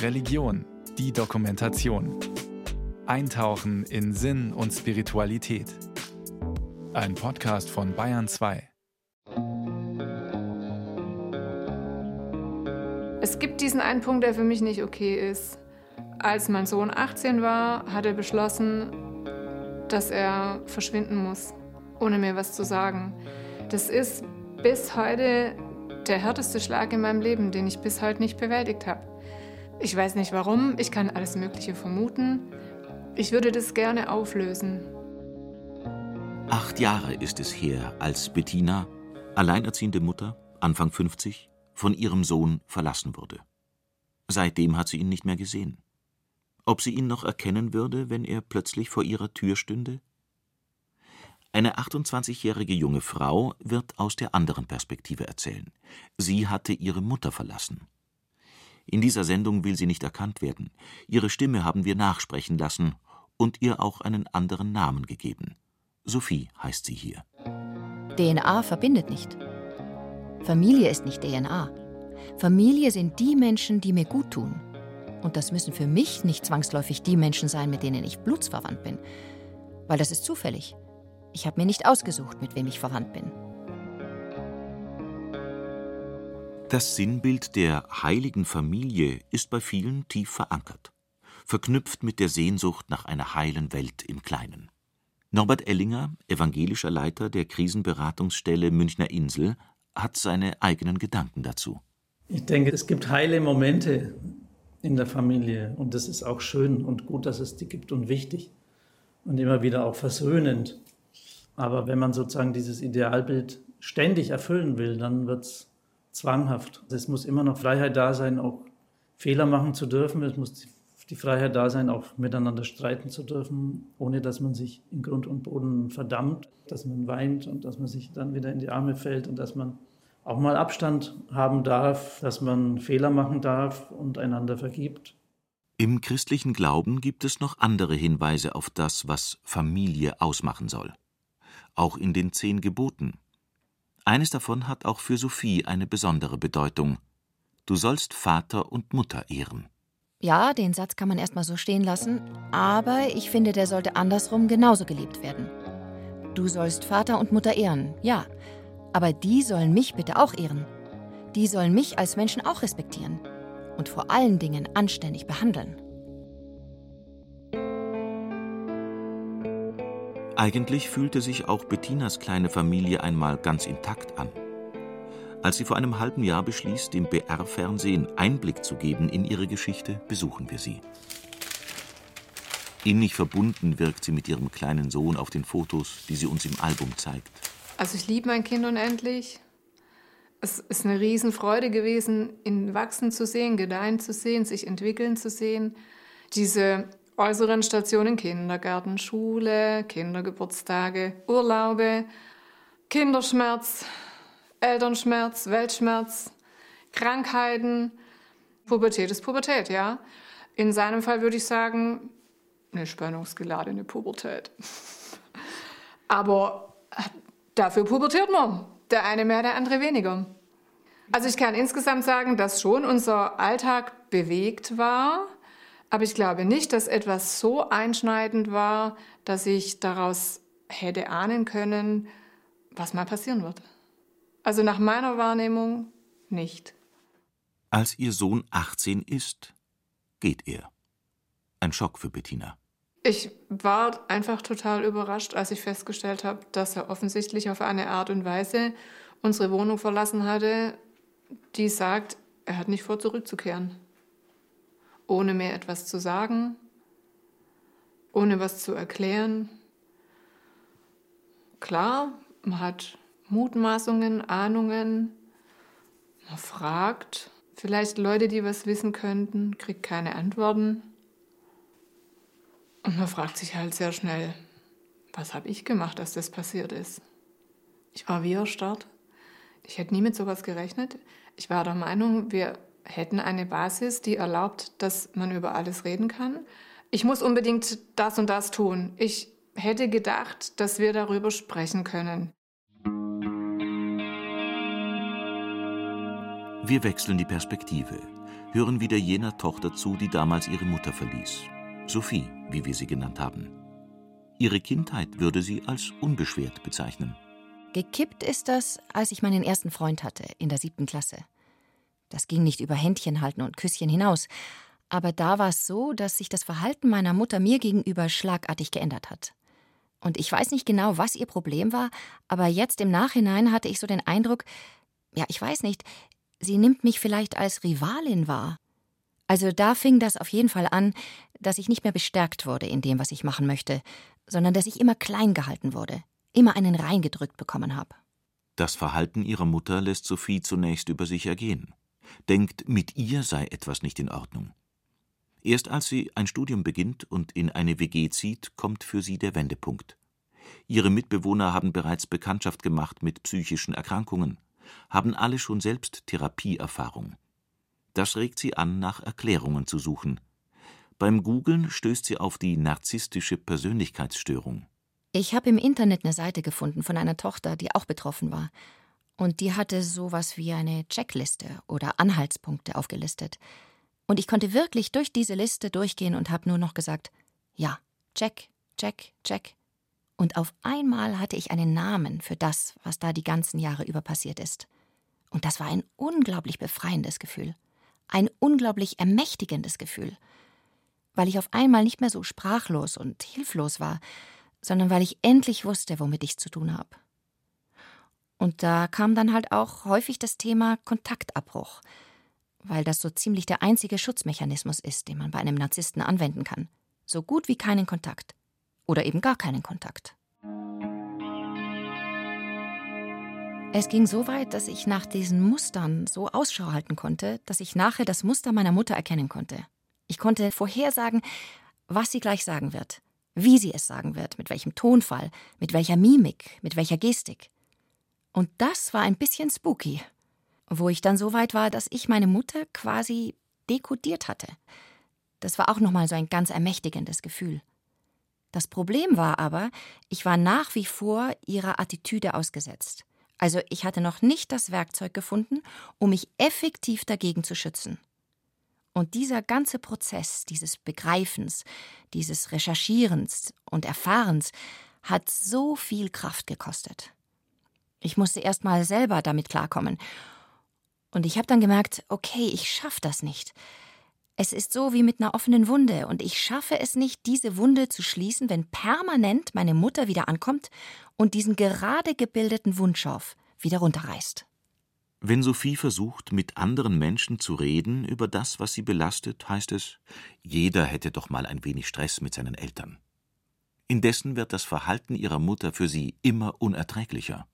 Religion, die Dokumentation. Eintauchen in Sinn und Spiritualität. Ein Podcast von Bayern 2. Es gibt diesen einen Punkt, der für mich nicht okay ist. Als mein Sohn 18 war, hat er beschlossen, dass er verschwinden muss, ohne mir was zu sagen. Das ist bis heute der härteste Schlag in meinem Leben, den ich bis heute nicht bewältigt habe. Ich weiß nicht warum, ich kann alles Mögliche vermuten. Ich würde das gerne auflösen. Acht Jahre ist es her, als Bettina, alleinerziehende Mutter, Anfang 50, von ihrem Sohn verlassen wurde. Seitdem hat sie ihn nicht mehr gesehen. Ob sie ihn noch erkennen würde, wenn er plötzlich vor ihrer Tür stünde? Eine 28-jährige junge Frau wird aus der anderen Perspektive erzählen. Sie hatte ihre Mutter verlassen. In dieser Sendung will sie nicht erkannt werden. Ihre Stimme haben wir nachsprechen lassen und ihr auch einen anderen Namen gegeben. Sophie heißt sie hier. DNA verbindet nicht. Familie ist nicht DNA. Familie sind die Menschen, die mir gut tun. Und das müssen für mich nicht zwangsläufig die Menschen sein, mit denen ich blutsverwandt bin. Weil das ist zufällig. Ich habe mir nicht ausgesucht, mit wem ich verwandt bin. Das Sinnbild der heiligen Familie ist bei vielen tief verankert, verknüpft mit der Sehnsucht nach einer heilen Welt im Kleinen. Norbert Ellinger, evangelischer Leiter der Krisenberatungsstelle Münchner Insel, hat seine eigenen Gedanken dazu. Ich denke, es gibt heile Momente in der Familie und das ist auch schön und gut, dass es die gibt und wichtig und immer wieder auch versöhnend. Aber wenn man sozusagen dieses Idealbild ständig erfüllen will, dann wird es zwanghaft. Es muss immer noch Freiheit da sein, auch Fehler machen zu dürfen. Es muss die Freiheit da sein, auch miteinander streiten zu dürfen, ohne dass man sich in Grund und Boden verdammt, dass man weint und dass man sich dann wieder in die Arme fällt und dass man auch mal Abstand haben darf, dass man Fehler machen darf und einander vergibt. Im christlichen Glauben gibt es noch andere Hinweise auf das, was Familie ausmachen soll. Auch in den zehn Geboten. Eines davon hat auch für Sophie eine besondere Bedeutung. Du sollst Vater und Mutter ehren. Ja, den Satz kann man erstmal so stehen lassen, aber ich finde, der sollte andersrum genauso gelebt werden. Du sollst Vater und Mutter ehren, ja, aber die sollen mich bitte auch ehren. Die sollen mich als Menschen auch respektieren und vor allen Dingen anständig behandeln. Eigentlich fühlte sich auch Bettinas kleine Familie einmal ganz intakt an. Als sie vor einem halben Jahr beschließt, dem BR-Fernsehen Einblick zu geben in ihre Geschichte, besuchen wir sie. Innig verbunden wirkt sie mit ihrem kleinen Sohn auf den Fotos, die sie uns im Album zeigt. Also ich liebe mein Kind unendlich. Es ist eine Riesenfreude gewesen, ihn wachsen zu sehen, gedeihen zu sehen, sich entwickeln zu sehen. Diese äußeren Stationen, Kindergarten, Schule, Kindergeburtstage, Urlaube, Kinderschmerz, Elternschmerz, Weltschmerz, Krankheiten. Pubertät ist Pubertät, ja. In seinem Fall würde ich sagen, eine spannungsgeladene Pubertät. Aber dafür pubertiert man. Der eine mehr, der andere weniger. Also ich kann insgesamt sagen, dass schon unser Alltag bewegt war, aber ich glaube nicht, dass etwas so einschneidend war, dass ich daraus hätte ahnen können, was mal passieren wird. Also nach meiner Wahrnehmung nicht. Als ihr Sohn 18 ist, geht er. Ein Schock für Bettina. Ich war einfach total überrascht, als ich festgestellt habe, dass er offensichtlich auf eine Art und Weise unsere Wohnung verlassen hatte, die sagt, er hat nicht vor, zurückzukehren. Ohne mir etwas zu sagen, ohne was zu erklären. Klar, man hat Mutmaßungen, Ahnungen. Man fragt vielleicht Leute, die was wissen könnten, kriegt keine Antworten. Und man fragt sich halt sehr schnell, was habe ich gemacht, dass das passiert ist? Ich war wie erstarrt. Ich hätte nie mit sowas gerechnet. Ich war der Meinung, wir hätten eine Basis, die erlaubt, dass man über alles reden kann. Ich muss unbedingt das und das tun. Ich hätte gedacht, dass wir darüber sprechen können. Wir wechseln die Perspektive. hören wieder jener Tochter zu, die damals ihre Mutter verließ. Sophie, wie wir sie genannt haben. Ihre Kindheit würde sie als unbeschwert bezeichnen. Gekippt ist das, als ich meinen ersten Freund hatte, in der siebten Klasse. Das ging nicht über Händchen halten und Küsschen hinaus. Aber da war es so, dass sich das Verhalten meiner Mutter mir gegenüber schlagartig geändert hat. Und ich weiß nicht genau, was ihr Problem war, aber jetzt im Nachhinein hatte ich so den Eindruck, ja, ich weiß nicht, sie nimmt mich vielleicht als Rivalin wahr. Also da fing das auf jeden Fall an, dass ich nicht mehr bestärkt wurde in dem, was ich machen möchte, sondern dass ich immer klein gehalten wurde, immer einen reingedrückt bekommen habe. Das Verhalten ihrer Mutter lässt Sophie zunächst über sich ergehen, denkt, mit ihr sei etwas nicht in Ordnung. Erst als sie ein Studium beginnt und in eine WG zieht, kommt für sie der Wendepunkt. Ihre Mitbewohner haben bereits Bekanntschaft gemacht mit psychischen Erkrankungen, haben alle schon selbst Therapieerfahrung. Das regt sie an, nach Erklärungen zu suchen. Beim Googlen stößt sie auf die narzisstische Persönlichkeitsstörung. Ich habe im Internet eine Seite gefunden von einer Tochter, die auch betroffen war. Und die hatte sowas wie eine Checkliste oder Anhaltspunkte aufgelistet. Und ich konnte wirklich durch diese Liste durchgehen und habe nur noch gesagt, ja, check, check, check. Und auf einmal hatte ich einen Namen für das, was da die ganzen Jahre über passiert ist. Und das war ein unglaublich befreiendes Gefühl, ein unglaublich ermächtigendes Gefühl, weil ich auf einmal nicht mehr so sprachlos und hilflos war, sondern weil ich endlich wusste, womit ich zu tun habe. Und da kam dann halt auch häufig das Thema Kontaktabbruch, weil das so ziemlich der einzige Schutzmechanismus ist, den man bei einem Narzissten anwenden kann. So gut wie keinen Kontakt. Oder eben gar keinen Kontakt. Es ging so weit, dass ich nach diesen Mustern so Ausschau halten konnte, dass ich nachher das Muster meiner Mutter erkennen konnte. Ich konnte vorhersagen, was sie gleich sagen wird, wie sie es sagen wird, mit welchem Tonfall, mit welcher Mimik, mit welcher Gestik. Und das war ein bisschen spooky, wo ich dann so weit war, dass ich meine Mutter quasi dekodiert hatte. Das war auch nochmal so ein ganz ermächtigendes Gefühl. Das Problem war aber, ich war nach wie vor ihrer Attitüde ausgesetzt. Also ich hatte noch nicht das Werkzeug gefunden, um mich effektiv dagegen zu schützen. Und dieser ganze Prozess dieses Begreifens, dieses Recherchierens und Erfahrens hat so viel Kraft gekostet. Ich musste erst mal selber damit klarkommen. Und ich habe dann gemerkt, okay, ich schaffe das nicht. Es ist so wie mit einer offenen Wunde, und ich schaffe es nicht, diese Wunde zu schließen, wenn permanent meine Mutter wieder ankommt und diesen gerade gebildeten Wundschorf wieder runterreißt. Wenn Sophie versucht, mit anderen Menschen zu reden über das, was sie belastet, heißt es, jeder hätte doch mal ein wenig Stress mit seinen Eltern. Indessen wird das Verhalten ihrer Mutter für sie immer unerträglicher.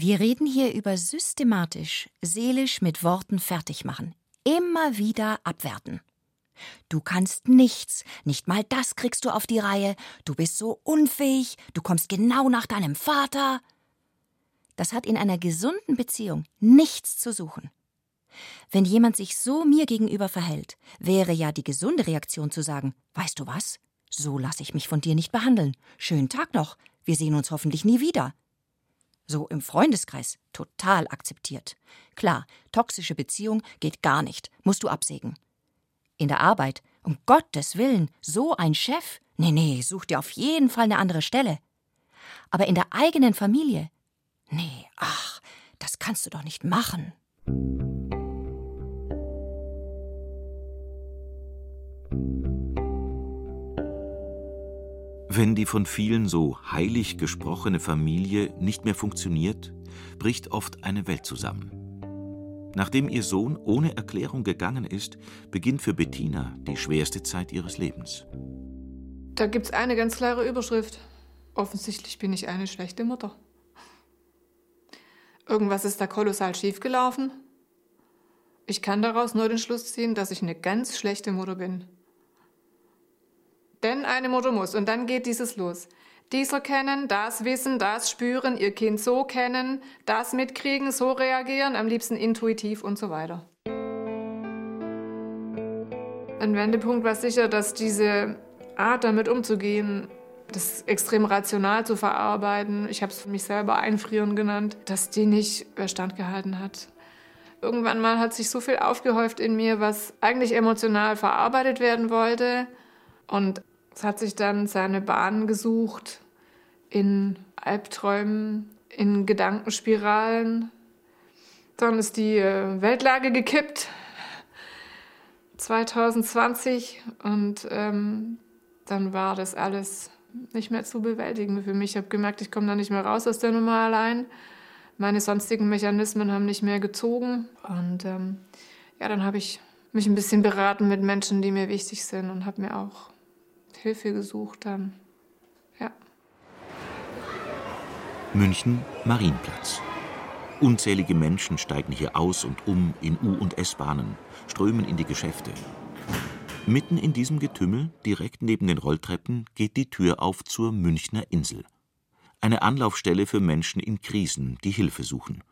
Wir reden hier über systematisch, seelisch mit Worten fertig machen, immer wieder abwerten. Du kannst nichts, nicht mal das kriegst du auf die Reihe, du bist so unfähig, du kommst genau nach deinem Vater das hat in einer gesunden Beziehung nichts zu suchen. Wenn jemand sich so mir gegenüber verhält, wäre ja die gesunde Reaktion zu sagen, weißt du was? So lasse ich mich von dir nicht behandeln. Schönen Tag noch. Wir sehen uns hoffentlich nie wieder. So im Freundeskreis total akzeptiert. Klar, toxische Beziehung geht gar nicht, musst du absägen. In der Arbeit, um Gottes Willen, so ein Chef? Nee, nee, such dir auf jeden Fall eine andere Stelle. Aber in der eigenen Familie Nee, ach, das kannst du doch nicht machen. Wenn die von vielen so heilig gesprochene Familie nicht mehr funktioniert, bricht oft eine Welt zusammen. Nachdem ihr Sohn ohne Erklärung gegangen ist, beginnt für Bettina die schwerste Zeit ihres Lebens. Da gibt's eine ganz klare Überschrift. Offensichtlich bin ich eine schlechte Mutter. Irgendwas ist da kolossal schiefgelaufen. Ich kann daraus nur den Schluss ziehen, dass ich eine ganz schlechte Mutter bin. Denn eine Mutter muss, und dann geht dieses los. Dies erkennen, das wissen, das spüren, ihr Kind so kennen, das mitkriegen, so reagieren, am liebsten intuitiv und so weiter. Ein Wendepunkt war sicher, dass diese Art, damit umzugehen, das extrem rational zu verarbeiten, ich habe es für mich selber einfrieren genannt, dass die nicht standgehalten hat. irgendwann mal hat sich so viel aufgehäuft in mir, was eigentlich emotional verarbeitet werden wollte. Und es hat sich dann seine Bahn gesucht in Albträumen, in Gedankenspiralen. Dann ist die äh, Weltlage gekippt 2020 und ähm, dann war das alles nicht mehr zu bewältigen für mich. Ich habe gemerkt, ich komme da nicht mehr raus aus der Nummer allein. Meine sonstigen Mechanismen haben nicht mehr gezogen. Und ähm, ja, dann habe ich mich ein bisschen beraten mit Menschen, die mir wichtig sind und habe mir auch Hilfe gesucht dann. Ja. München, Marienplatz. Unzählige Menschen steigen hier aus und um in U- und S-Bahnen, strömen in die Geschäfte. Mitten in diesem Getümmel, direkt neben den Rolltreppen, geht die Tür auf zur Münchner Insel. Eine Anlaufstelle für Menschen in Krisen, die Hilfe suchen.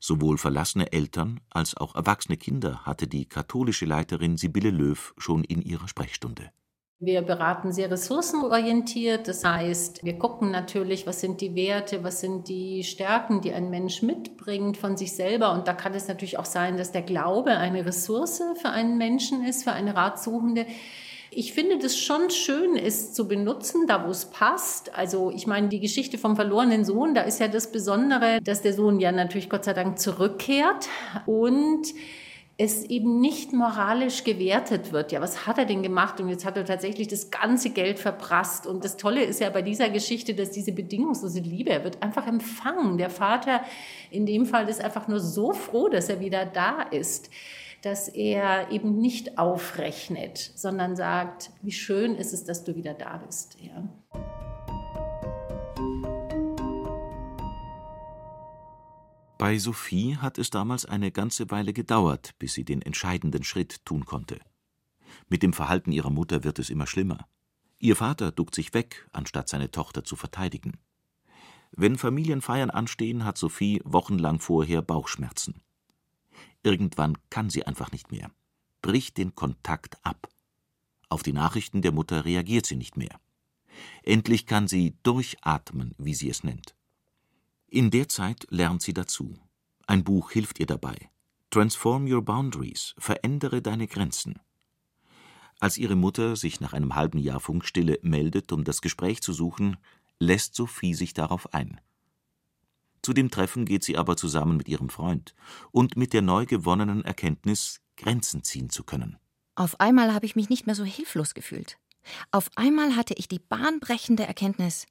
Sowohl verlassene Eltern als auch erwachsene Kinder hatte die katholische Leiterin Sibylle Löw schon in ihrer Sprechstunde. Wir beraten sehr ressourcenorientiert. Das heißt, wir gucken natürlich, was sind die Werte, was sind die Stärken, die ein Mensch mitbringt von sich selber. Und da kann es natürlich auch sein, dass der Glaube eine Ressource für einen Menschen ist, für eine Ratsuchende. Ich finde das schon schön, es zu benutzen, da wo es passt. Also ich meine, die Geschichte vom verlorenen Sohn, da ist ja das Besondere, dass der Sohn ja natürlich Gott sei Dank zurückkehrt und es eben nicht moralisch gewertet wird. Ja, was hat er denn gemacht? Und jetzt hat er tatsächlich das ganze Geld verprasst. Und das Tolle ist ja bei dieser Geschichte, dass diese bedingungslose Liebe, er wird einfach empfangen. Der Vater in dem Fall ist einfach nur so froh, dass er wieder da ist, dass er eben nicht aufrechnet, sondern sagt, wie schön ist es, dass du wieder da bist. Ja. Bei Sophie hat es damals eine ganze Weile gedauert, bis sie den entscheidenden Schritt tun konnte. Mit dem Verhalten ihrer Mutter wird es immer schlimmer. Ihr Vater duckt sich weg, anstatt seine Tochter zu verteidigen. Wenn Familienfeiern anstehen, hat Sophie wochenlang vorher Bauchschmerzen. Irgendwann kann sie einfach nicht mehr, bricht den Kontakt ab. Auf die Nachrichten der Mutter reagiert sie nicht mehr. Endlich kann sie durchatmen, wie sie es nennt. In der Zeit lernt sie dazu. Ein Buch hilft ihr dabei. Transform Your Boundaries, verändere deine Grenzen. Als ihre Mutter sich nach einem halben Jahr Funkstille meldet, um das Gespräch zu suchen, lässt Sophie sich darauf ein. Zu dem Treffen geht sie aber zusammen mit ihrem Freund und mit der neu gewonnenen Erkenntnis, Grenzen ziehen zu können. Auf einmal habe ich mich nicht mehr so hilflos gefühlt. Auf einmal hatte ich die bahnbrechende Erkenntnis: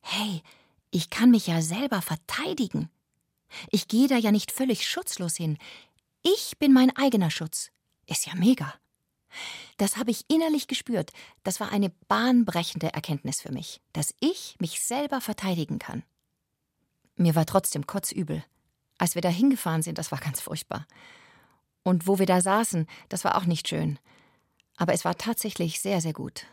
Hey, ich kann mich ja selber verteidigen. Ich gehe da ja nicht völlig schutzlos hin. Ich bin mein eigener Schutz. Ist ja mega. Das habe ich innerlich gespürt. Das war eine bahnbrechende Erkenntnis für mich, dass ich mich selber verteidigen kann. Mir war trotzdem kotzübel. Als wir da hingefahren sind, das war ganz furchtbar. Und wo wir da saßen, das war auch nicht schön. Aber es war tatsächlich sehr, sehr gut.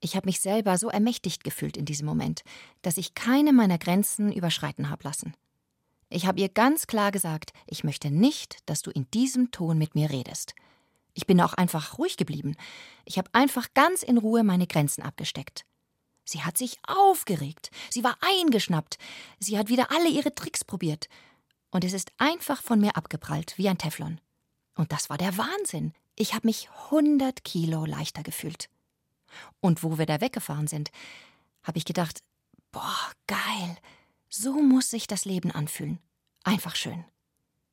Ich habe mich selber so ermächtigt gefühlt in diesem Moment, dass ich keine meiner Grenzen überschreiten habe lassen. Ich habe ihr ganz klar gesagt, ich möchte nicht, dass du in diesem Ton mit mir redest. Ich bin auch einfach ruhig geblieben. Ich habe einfach ganz in Ruhe meine Grenzen abgesteckt. Sie hat sich aufgeregt. Sie war eingeschnappt. Sie hat wieder alle ihre Tricks probiert. Und es ist einfach von mir abgeprallt, wie ein Teflon. Und das war der Wahnsinn. Ich habe mich 100 Kilo leichter gefühlt. Und wo wir da weggefahren sind, habe ich gedacht, boah, geil, so muss sich das Leben anfühlen. Einfach schön.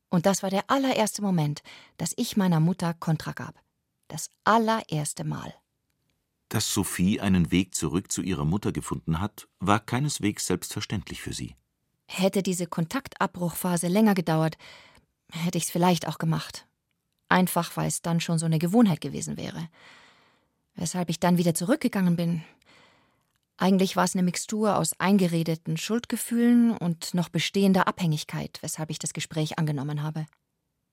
Und das war der allererste Moment, dass ich meiner Mutter Kontra gab. Das allererste Mal. Dass Sophie einen Weg zurück zu ihrer Mutter gefunden hat, war keineswegs selbstverständlich für sie. Hätte diese Kontaktabbruchphase länger gedauert, hätte ich es vielleicht auch gemacht. Einfach weil es dann schon so eine Gewohnheit gewesen wäre weshalb ich dann wieder zurückgegangen bin. Eigentlich war es eine Mixtur aus eingeredeten Schuldgefühlen und noch bestehender Abhängigkeit, weshalb ich das Gespräch angenommen habe.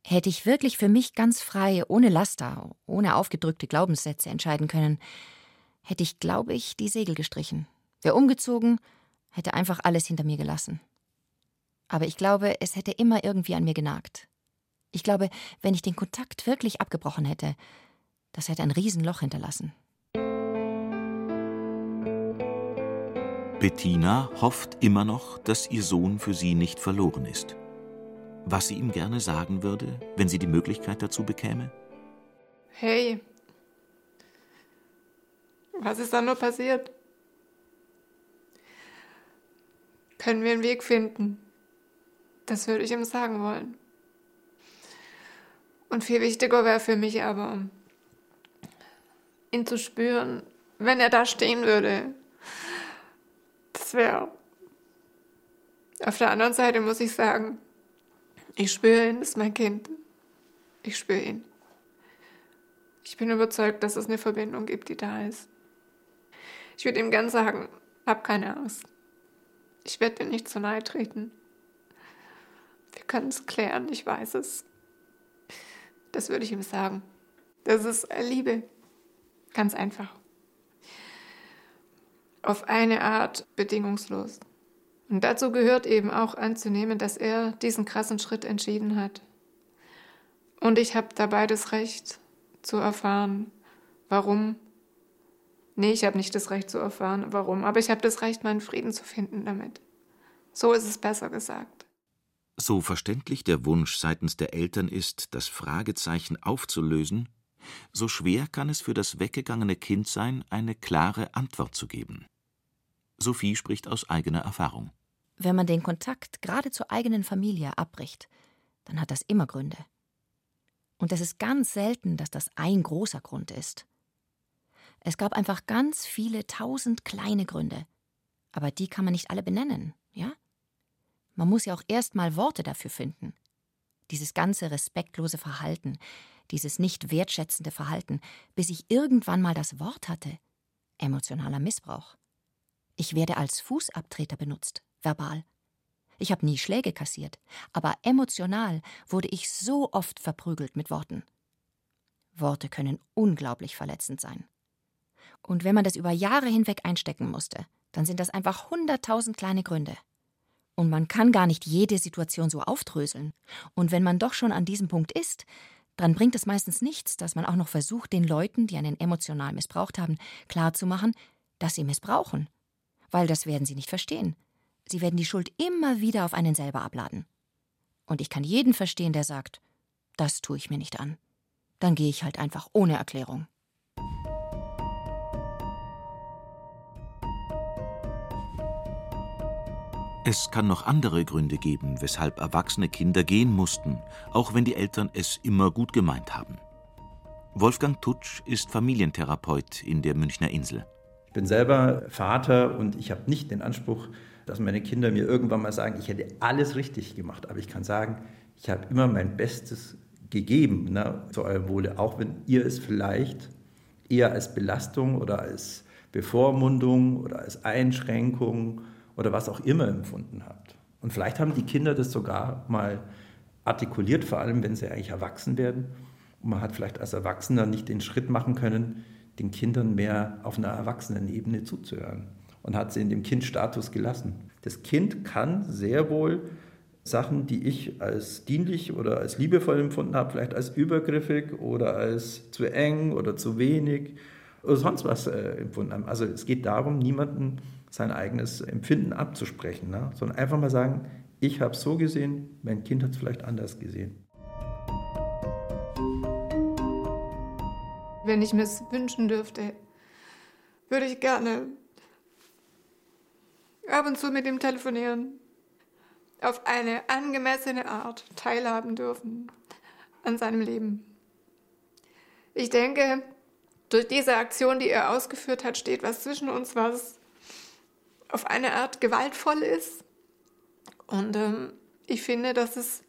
Hätte ich wirklich für mich ganz frei, ohne Laster, ohne aufgedrückte Glaubenssätze entscheiden können, hätte ich, glaube ich, die Segel gestrichen, wäre umgezogen, hätte einfach alles hinter mir gelassen. Aber ich glaube, es hätte immer irgendwie an mir genagt. Ich glaube, wenn ich den Kontakt wirklich abgebrochen hätte, das hätte ein Riesenloch hinterlassen. Bettina hofft immer noch, dass ihr Sohn für sie nicht verloren ist. was sie ihm gerne sagen würde, wenn sie die Möglichkeit dazu bekäme? Hey, was ist da nur passiert? Können wir einen Weg finden? Das würde ich ihm sagen wollen. Und viel wichtiger wäre für mich aber, ihn zu spüren, wenn er da stehen würde. Das wäre. Auf der anderen Seite muss ich sagen, ich spüre ihn, das ist mein Kind. Ich spüre ihn. Ich bin überzeugt, dass es eine Verbindung gibt, die da ist. Ich würde ihm gern sagen, hab keine Angst. Ich werde dir nicht zu nahe treten. Wir können es klären, ich weiß es. Das würde ich ihm sagen. Das ist Liebe. Ganz einfach. Auf eine Art bedingungslos. Und dazu gehört eben auch anzunehmen, dass er diesen krassen Schritt entschieden hat. Und ich habe dabei das Recht zu erfahren, warum. Nee, ich habe nicht das Recht zu erfahren, warum, aber ich habe das Recht, meinen Frieden zu finden damit. So ist es besser gesagt. So verständlich der Wunsch seitens der Eltern ist, das Fragezeichen aufzulösen, so schwer kann es für das weggegangene Kind sein, eine klare Antwort zu geben. Sophie spricht aus eigener Erfahrung. Wenn man den Kontakt gerade zur eigenen Familie abbricht, dann hat das immer Gründe. Und es ist ganz selten, dass das ein großer Grund ist. Es gab einfach ganz viele tausend kleine Gründe. Aber die kann man nicht alle benennen, ja? Man muss ja auch erst mal Worte dafür finden. Dieses ganze respektlose Verhalten, dieses nicht wertschätzende Verhalten, bis ich irgendwann mal das Wort hatte. Emotionaler Missbrauch. Ich werde als Fußabtreter benutzt, verbal. Ich habe nie Schläge kassiert, aber emotional wurde ich so oft verprügelt mit Worten. Worte können unglaublich verletzend sein. Und wenn man das über Jahre hinweg einstecken musste, dann sind das einfach hunderttausend kleine Gründe. Und man kann gar nicht jede Situation so aufdröseln. Und wenn man doch schon an diesem Punkt ist, dann bringt es meistens nichts, dass man auch noch versucht, den Leuten, die einen emotional missbraucht haben, klarzumachen, dass sie missbrauchen. Weil das werden sie nicht verstehen. Sie werden die Schuld immer wieder auf einen selber abladen. Und ich kann jeden verstehen, der sagt, das tue ich mir nicht an. Dann gehe ich halt einfach ohne Erklärung. Es kann noch andere Gründe geben, weshalb erwachsene Kinder gehen mussten, auch wenn die Eltern es immer gut gemeint haben. Wolfgang Tutsch ist Familientherapeut in der Münchner Insel. Ich bin selber Vater und ich habe nicht den Anspruch, dass meine Kinder mir irgendwann mal sagen, ich hätte alles richtig gemacht. Aber ich kann sagen, ich habe immer mein Bestes gegeben ne, zu eurem Wohle, auch wenn ihr es vielleicht eher als Belastung oder als Bevormundung oder als Einschränkung oder was auch immer empfunden habt. Und vielleicht haben die Kinder das sogar mal artikuliert, vor allem wenn sie eigentlich erwachsen werden. Und man hat vielleicht als Erwachsener nicht den Schritt machen können, den Kindern mehr auf einer Erwachsenenebene zuzuhören und hat sie in dem Kindstatus gelassen. Das Kind kann sehr wohl Sachen, die ich als dienlich oder als liebevoll empfunden habe, vielleicht als übergriffig oder als zu eng oder zu wenig oder sonst was äh, empfunden haben. Also es geht darum, niemanden sein eigenes Empfinden abzusprechen, ne? sondern einfach mal sagen, ich habe es so gesehen, mein Kind hat es vielleicht anders gesehen. Wenn ich mir es wünschen dürfte, würde ich gerne ab und zu mit ihm telefonieren, auf eine angemessene Art teilhaben dürfen an seinem Leben. Ich denke, durch diese Aktion, die er ausgeführt hat, steht was zwischen uns, was auf eine Art gewaltvoll ist. Und ähm, ich finde, dass es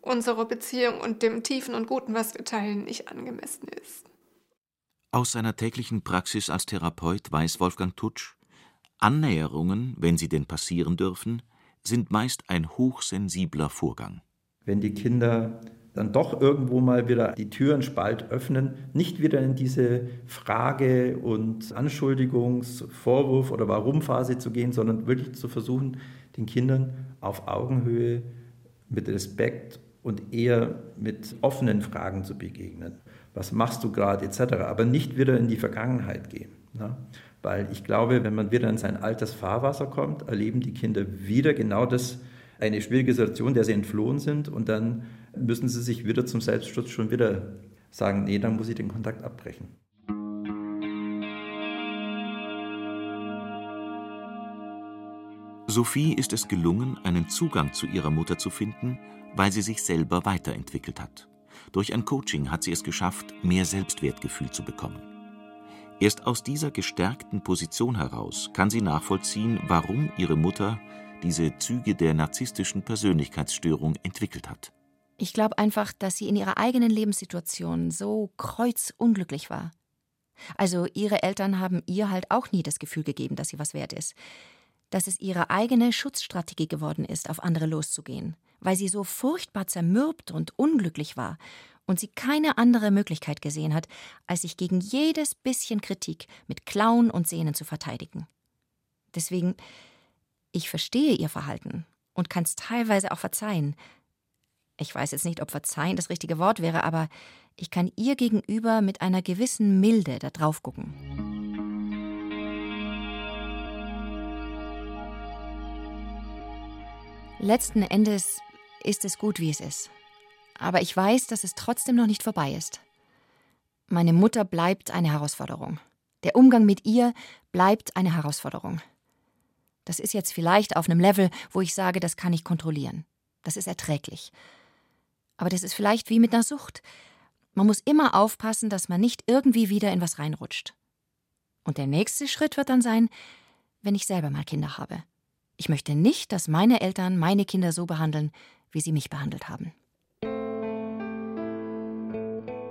unserer Beziehung und dem Tiefen und Guten, was wir teilen, nicht angemessen ist. Aus seiner täglichen Praxis als Therapeut weiß Wolfgang Tutsch, Annäherungen, wenn sie denn passieren dürfen, sind meist ein hochsensibler Vorgang. Wenn die Kinder dann doch irgendwo mal wieder die Türen spalt öffnen, nicht wieder in diese Frage und Anschuldigungs-, Vorwurf- oder Warum-Phase zu gehen, sondern wirklich zu versuchen, den Kindern auf Augenhöhe mit Respekt und eher mit offenen Fragen zu begegnen. Was machst du gerade etc., aber nicht wieder in die Vergangenheit gehen. Ne? Weil ich glaube, wenn man wieder in sein altes Fahrwasser kommt, erleben die Kinder wieder genau das, eine schwierige Situation, der sie entflohen sind und dann müssen sie sich wieder zum Selbstschutz schon wieder sagen, nee, dann muss ich den Kontakt abbrechen. Sophie ist es gelungen, einen Zugang zu ihrer Mutter zu finden, weil sie sich selber weiterentwickelt hat. Durch ein Coaching hat sie es geschafft, mehr Selbstwertgefühl zu bekommen. Erst aus dieser gestärkten Position heraus kann sie nachvollziehen, warum ihre Mutter diese Züge der narzisstischen Persönlichkeitsstörung entwickelt hat. Ich glaube einfach, dass sie in ihrer eigenen Lebenssituation so kreuzunglücklich war. Also ihre Eltern haben ihr halt auch nie das Gefühl gegeben, dass sie was wert ist. Dass es ihre eigene Schutzstrategie geworden ist, auf andere loszugehen, weil sie so furchtbar zermürbt und unglücklich war und sie keine andere Möglichkeit gesehen hat, als sich gegen jedes bisschen Kritik mit Klauen und Sehnen zu verteidigen. Deswegen, ich verstehe ihr Verhalten und kann es teilweise auch verzeihen. Ich weiß jetzt nicht, ob verzeihen das richtige Wort wäre, aber ich kann ihr gegenüber mit einer gewissen Milde da drauf gucken. Letzten Endes ist es gut, wie es ist. Aber ich weiß, dass es trotzdem noch nicht vorbei ist. Meine Mutter bleibt eine Herausforderung. Der Umgang mit ihr bleibt eine Herausforderung. Das ist jetzt vielleicht auf einem Level, wo ich sage, das kann ich kontrollieren. Das ist erträglich. Aber das ist vielleicht wie mit einer Sucht. Man muss immer aufpassen, dass man nicht irgendwie wieder in was reinrutscht. Und der nächste Schritt wird dann sein, wenn ich selber mal Kinder habe. Ich möchte nicht, dass meine Eltern meine Kinder so behandeln, wie sie mich behandelt haben.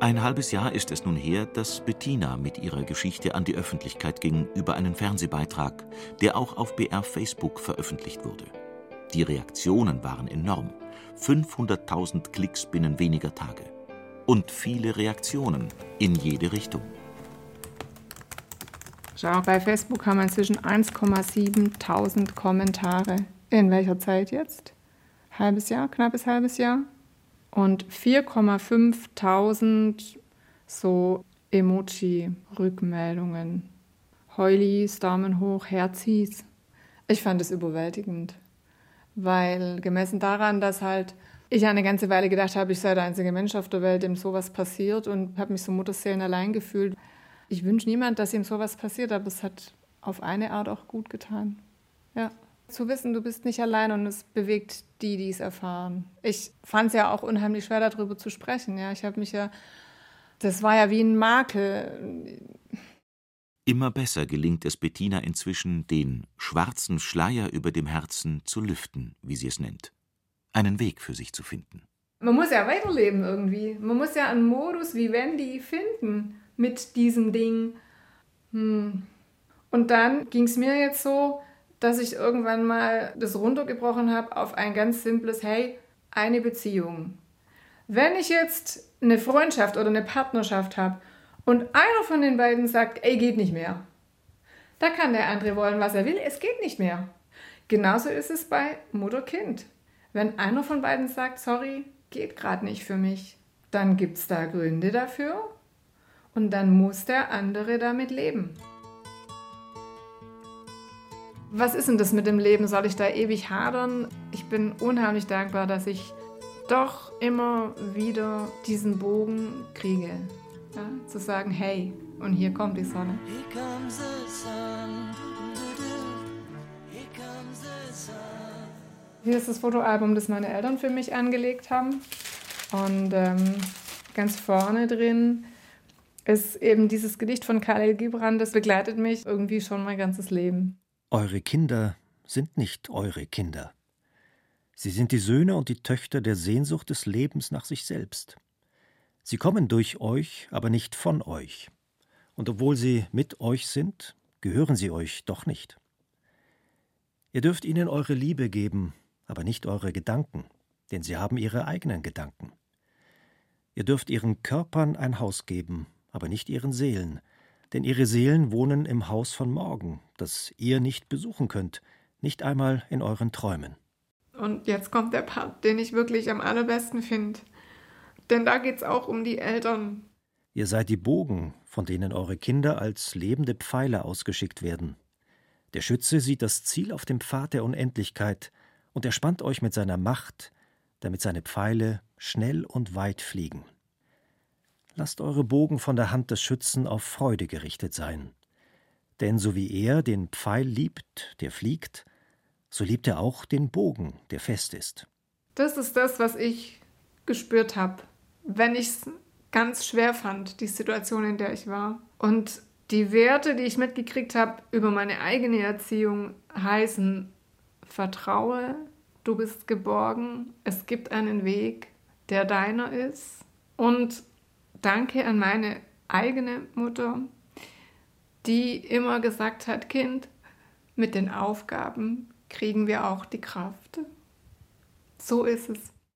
Ein halbes Jahr ist es nun her, dass Bettina mit ihrer Geschichte an die Öffentlichkeit ging über einen Fernsehbeitrag, der auch auf BR Facebook veröffentlicht wurde. Die Reaktionen waren enorm. 500.000 Klicks binnen weniger Tage. Und viele Reaktionen in jede Richtung. Schau, bei Facebook haben wir inzwischen 1,7 Kommentare. In welcher Zeit jetzt? Halbes Jahr, knappes halbes Jahr? und 4,5 so Emoji-Rückmeldungen. Heulis, Daumen hoch, Herzis. Ich fand es überwältigend, weil gemessen daran, dass halt ich eine ganze Weile gedacht habe, ich sei der einzige Mensch auf der Welt, dem sowas passiert und habe mich so Mutterseelen allein gefühlt. Ich wünsche niemand, dass ihm sowas passiert, aber es hat auf eine Art auch gut getan. Ja zu wissen, du bist nicht allein und es bewegt die, die es erfahren. Ich fand es ja auch unheimlich schwer, darüber zu sprechen. Ja, ich habe mich ja, das war ja wie ein Makel. Immer besser gelingt es Bettina inzwischen, den schwarzen Schleier über dem Herzen zu lüften, wie sie es nennt. Einen Weg für sich zu finden. Man muss ja weiterleben irgendwie. Man muss ja einen Modus wie Wendy finden mit diesem Ding. Hm. Und dann ging es mir jetzt so, dass ich irgendwann mal das runtergebrochen habe auf ein ganz simples, hey, eine Beziehung. Wenn ich jetzt eine Freundschaft oder eine Partnerschaft habe und einer von den beiden sagt, ey, geht nicht mehr, da kann der andere wollen, was er will, es geht nicht mehr. Genauso ist es bei Mutter-Kind. Wenn einer von beiden sagt, sorry, geht gerade nicht für mich, dann gibt es da Gründe dafür und dann muss der andere damit leben was ist denn das mit dem Leben? Soll ich da ewig hadern? Ich bin unheimlich dankbar, dass ich doch immer wieder diesen Bogen kriege. Ja? Zu sagen, hey, und hier kommt die Sonne. Hier ist das Fotoalbum, das meine Eltern für mich angelegt haben. Und ähm, ganz vorne drin ist eben dieses Gedicht von Khalil Gibran, das begleitet mich irgendwie schon mein ganzes Leben. Eure Kinder sind nicht eure Kinder. Sie sind die Söhne und die Töchter der Sehnsucht des Lebens nach sich selbst. Sie kommen durch euch, aber nicht von euch. Und obwohl sie mit euch sind, gehören sie euch doch nicht. Ihr dürft ihnen eure Liebe geben, aber nicht eure Gedanken, denn sie haben ihre eigenen Gedanken. Ihr dürft ihren Körpern ein Haus geben, aber nicht ihren Seelen, denn ihre Seelen wohnen im Haus von morgen, das ihr nicht besuchen könnt, nicht einmal in euren Träumen. Und jetzt kommt der Part, den ich wirklich am allerbesten finde. Denn da geht es auch um die Eltern. Ihr seid die Bogen, von denen eure Kinder als lebende Pfeile ausgeschickt werden. Der Schütze sieht das Ziel auf dem Pfad der Unendlichkeit und er spannt euch mit seiner Macht, damit seine Pfeile schnell und weit fliegen. Lasst eure Bogen von der Hand des Schützen auf Freude gerichtet sein. Denn so wie er den Pfeil liebt, der fliegt, so liebt er auch den Bogen, der fest ist. Das ist das, was ich gespürt habe, wenn ich es ganz schwer fand, die Situation, in der ich war. Und die Werte, die ich mitgekriegt habe über meine eigene Erziehung, heißen Vertraue, du bist geborgen, es gibt einen Weg, der deiner ist. Und danke an meine eigene Mutter, die immer gesagt hat, Kind, mit den Aufgaben kriegen wir auch die Kraft. So ist es.